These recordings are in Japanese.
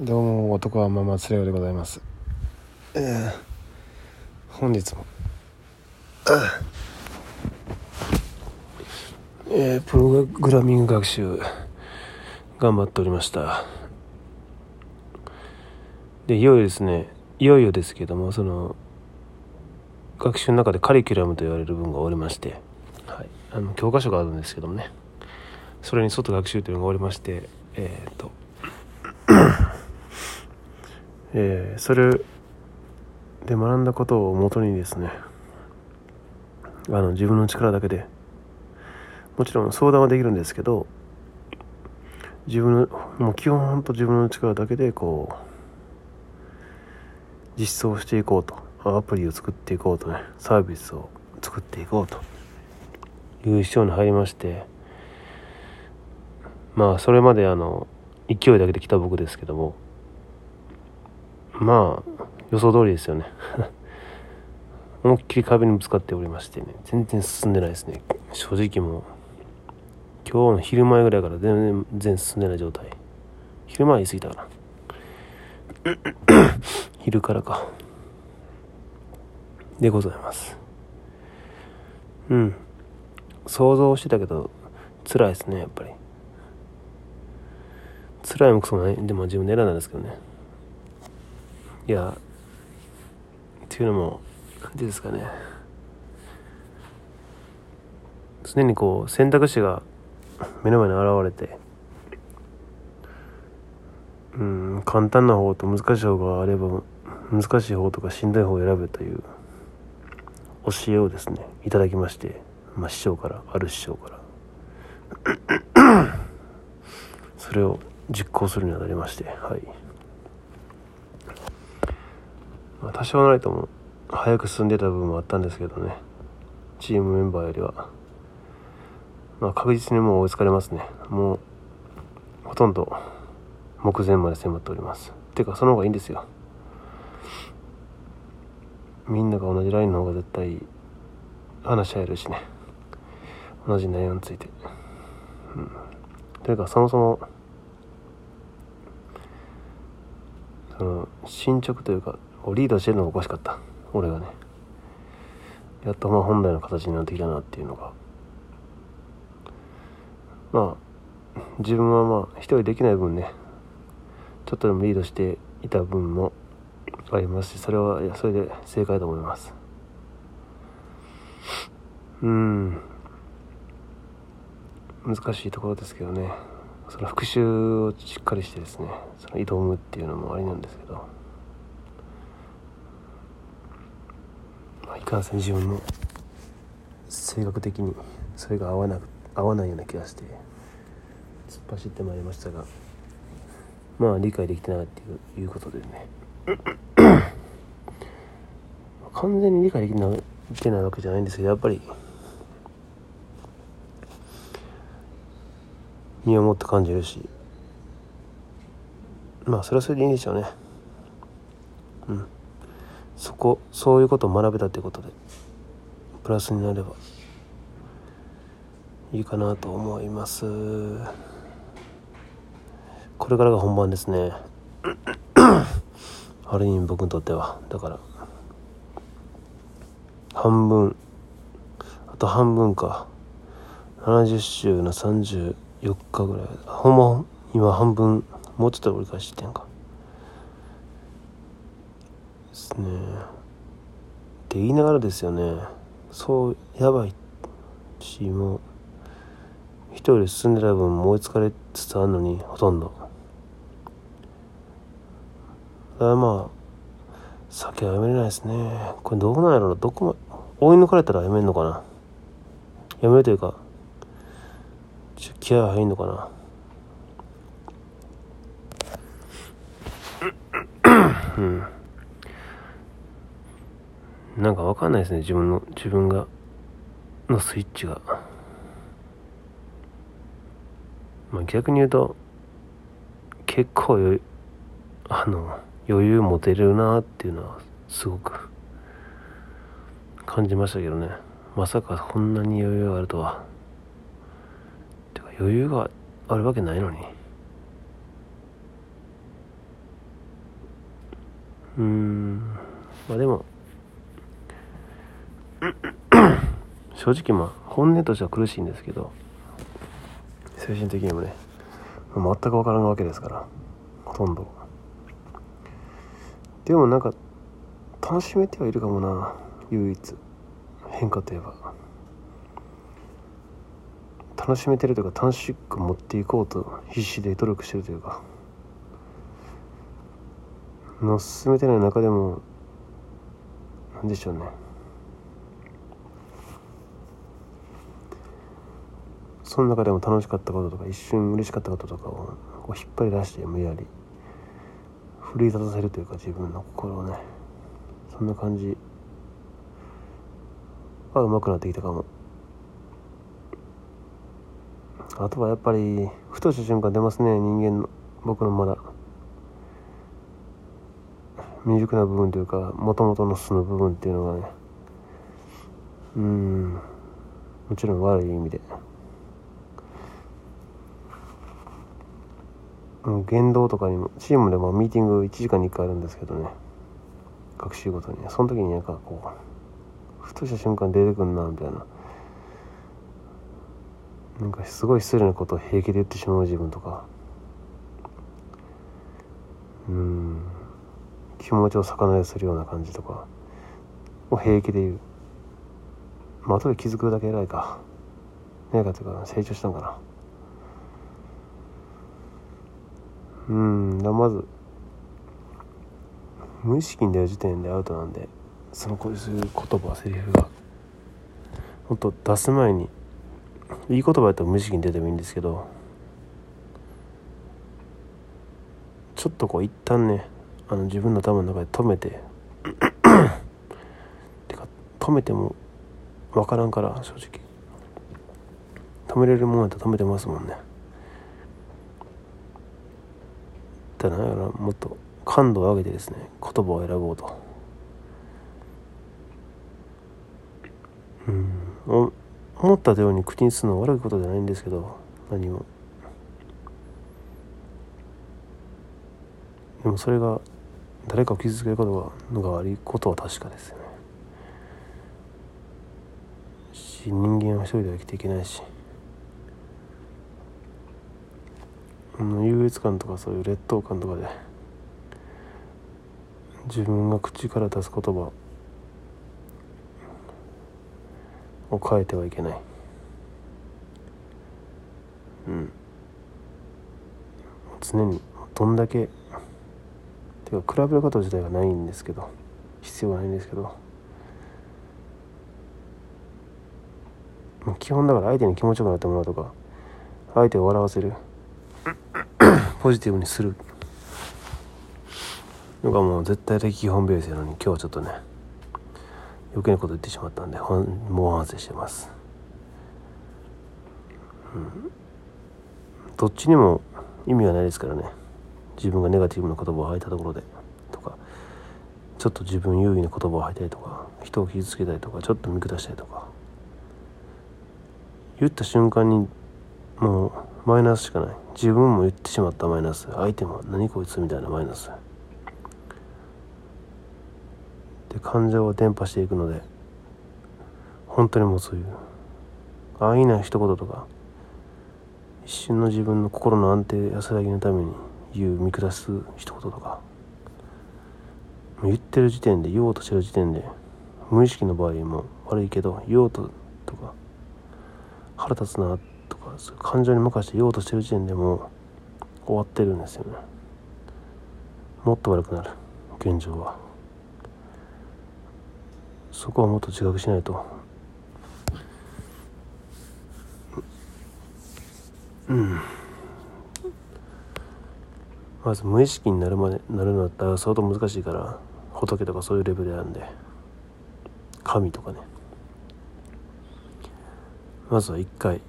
どうも男はママつれよでございます。えー、本日も。えー、プログラミング学習頑張っておりました。でいよいよですねいよいよですけどもその学習の中でカリキュラムと言われる分がおりまして、はい、あの教科書があるんですけどもね。それに外学習というのがおりましてえっ、ー、とえー、それで学んだことをもとにですねあの自分の力だけでもちろん相談はできるんですけど自分のもう基本本当自分の力だけでこう実装していこうとアプリを作っていこうとねサービスを作っていこうという章に入りましてまあそれまであの勢いだけで来た僕ですけどもまあ予想通りですよね。思いっきり壁にぶつかっておりましてね。全然進んでないですね。正直もう今日の昼前ぐらいから全然進んでない状態。昼前言い過ぎたかな。昼からか。でございます。うん。想像してたけど辛いですねやっぱり。辛いもクソもない。でも自分で選んだんですけどね。いやっていうのも何ていうんですかね。常にこう選択肢が目の前に現れてうん簡単な方と難しい方があれば難しい方とかしんどい方を選べという教えをですねいただきまして、まあ、師匠からある師匠から。それを実行するにあたりましてはい、まあ、多少なりとも早く進んでた部分もあったんですけどね。チームメンバーよりは。まあ確実にもう追いつかれますね。もうほとんど目前まで迫っております。てかその方がいいんですよ。みんなが同じラインの方が絶対話し合えるしね。同じ内容について。うん。というかそもそもその進捗というかリードしてるのがおかしかった。俺がね。やっとまあ本来の形になってきたなっていうのが。まあ自分はまあ一人できない分ね。ちょっとでもリードしていた分もありますしそれはいやそれで正解だと思います。うん。難しいところですけどね。その復習をしっかりしてですね。その挑むっていうのもありなんですけど、あ、いかん自分の性格的にそれが合わな合わないような気がして突っ走ってまいりましたがまあ理解できてないっていういうことでね。完全に理解できなてないわけじゃないんですけどやっぱり身をもって感じるしまあそれはそれでいいんでしょうね。うん。そこそういうことを学べたってことでプラスになればいいかなと思います。これからが本番ですね。ある意味僕にとっては。だから半分あと半分か。70週の34日ぐらい。ほんま今半分もうちょっと折り返してんか。ですね。って言いながらですよね。そうやばいしもう一人で進んでた分燃え疲れつつあるのにほとんど。だからまあ酒はやめれないですね。これどうなんやろな。どこま追い抜かれたらやめんのかな。やめるというか気合入んのかな。うん。なんかわかんないですね。自分の自分がのスイッチが。まあ逆に言うと結構よあの余裕持てるなっていうのはすごく。感じましたけどね。まさかこんなに余裕があるとは。てか余裕があるわけないのに。うん。まあでも正直まあ本音としては苦しいんですけど精神的にもね全く分からんわけですからほとんど。でもなんか楽しめてはいるかもな唯一。変化といえば。楽しめてるというか楽しく持っていこうと必死で努力してるというか。の進めてない中でも何でしょうね。その中でも楽しかったこととか一瞬嬉しかったこととかをこう引っ張り出して無理やり奮い立たせるというか自分の心をねそんな感じ。は上手くなってきたかも。あとはやっぱりふとした瞬間出ますね。人間の僕のまだ。未熟な部分というかもともとの素の部分っていうのがね。うん。もちろん悪い意味で。言動とかにもチームでもミーティング1時間に1回あるんですけどね。学習ごとにその時になんかこうふとした瞬間出てくんなみたいな。なんかすごい失礼なことを平気で言ってしまう自分とか。うん。気持ちを逆なでするような感じとか。を平気で言う。まあ後で気づくだけ偉いか。何かというか成長したんかな。うん。だまず無意識に出る時点でアウトなんでそのこういう言葉セリフがほんと出す前にいい言葉やったら無意識に出てもいいんですけどちょっとこう一旦ねあの自分の頭の中で止めて てか止めても分からんから正直。止めれるもんやったら止めてますもんね。だからもっと感度を上げてですね言葉を選ぼうと。うん。思ったように口にするのは悪いことじゃないんですけど何も。でもそれが誰かを傷つけることが悪いことは確かですよね。し人間は一人では生きていけないし。優越感とかそういう劣等感とかで自分が口から出す言葉を変えてはいけない。うん。常にどんだけてか比べること自体がないんですけど必要はないんですけど基本だから相手に気持ちよくなってもらうとか相手を笑わせる。ポジティブにするのがもう絶対的基本ベースやのに今日はちょっとね余計なこと言ってしまったんで猛反省してます、うん、どっちにも意味はないですからね。自分がネガティブな言葉を吐いたところでとかちょっと自分優位な言葉を吐いたりとか人を傷つけたりとかちょっと見下したりとか。言った瞬間にもうマイナスしかない。自分も言ってしまったマイナス。相手も何こいつみたいなマイナス。で感情は伝播していくので本当にもうそういう。安易な一言とか一瞬の自分の心の安定安らぎのために言う見下す一言とか言ってる時点で言おうとしてる時点で無意識の場合も悪いけど言おうととか腹立つなとかそういう感情に任せて言おうとしてる時点でも終わってるんですよね。もっと悪くなる。現状は。そこはもっと自覚しないと。うん。まず無意識になるまでなるのだったら相当難しいから仏とかそういうレベルなんで。神とかね。まずは一回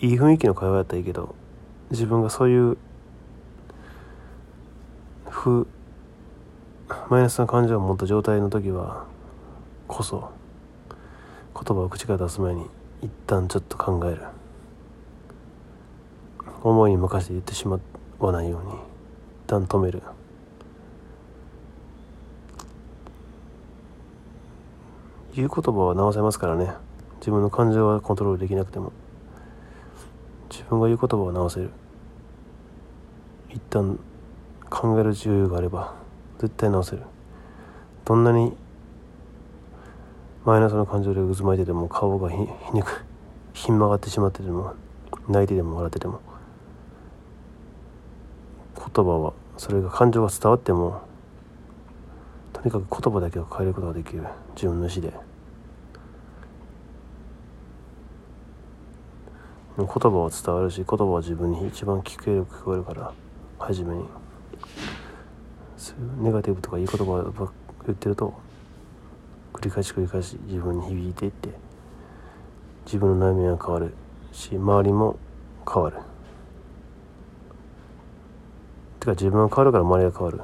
いい雰囲気の会話やったらいいけど自分がそういう負マイナスな感情を持った状態の時はこそ言葉を口から出す前に一旦ちょっと考える。思いに任せて言ってしまわないように一旦止める。言う言葉は直せますからね。自分の感情はコントロールできなくても。自分が言う言葉は直せる。一旦考える自由があれば絶対直せる。どんなにマイナスの感情で渦巻いてても顔がひひねくひん曲がってしまってても泣いてでも笑ってても言葉はそれが感情が伝わってもとにかく言葉だけを変えることができる。自分の意思で。言葉は伝わるし言葉は自分に一番聞こえる聞こえるから初めに。ネガティブとかいい言葉ば言ってると繰り返し繰り返し自分に響いていって自分の悩みは変わるし周りも変わる。てか自分が変わるから周りが変わる、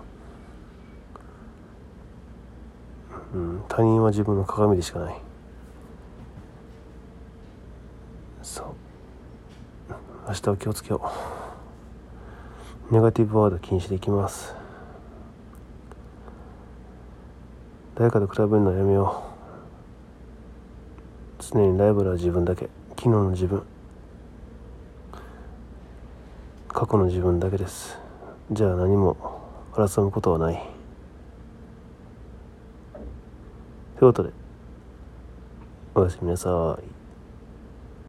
うん、他人は自分の鏡でしかないそう明日は気をつけよう。ネガティブワード禁止できます。誰かと比べるのはやめよう。常にライバルは自分だけ。昨日の自分。過去の自分だけです。じゃあ何も争うことはない。ということでおやすみなさい。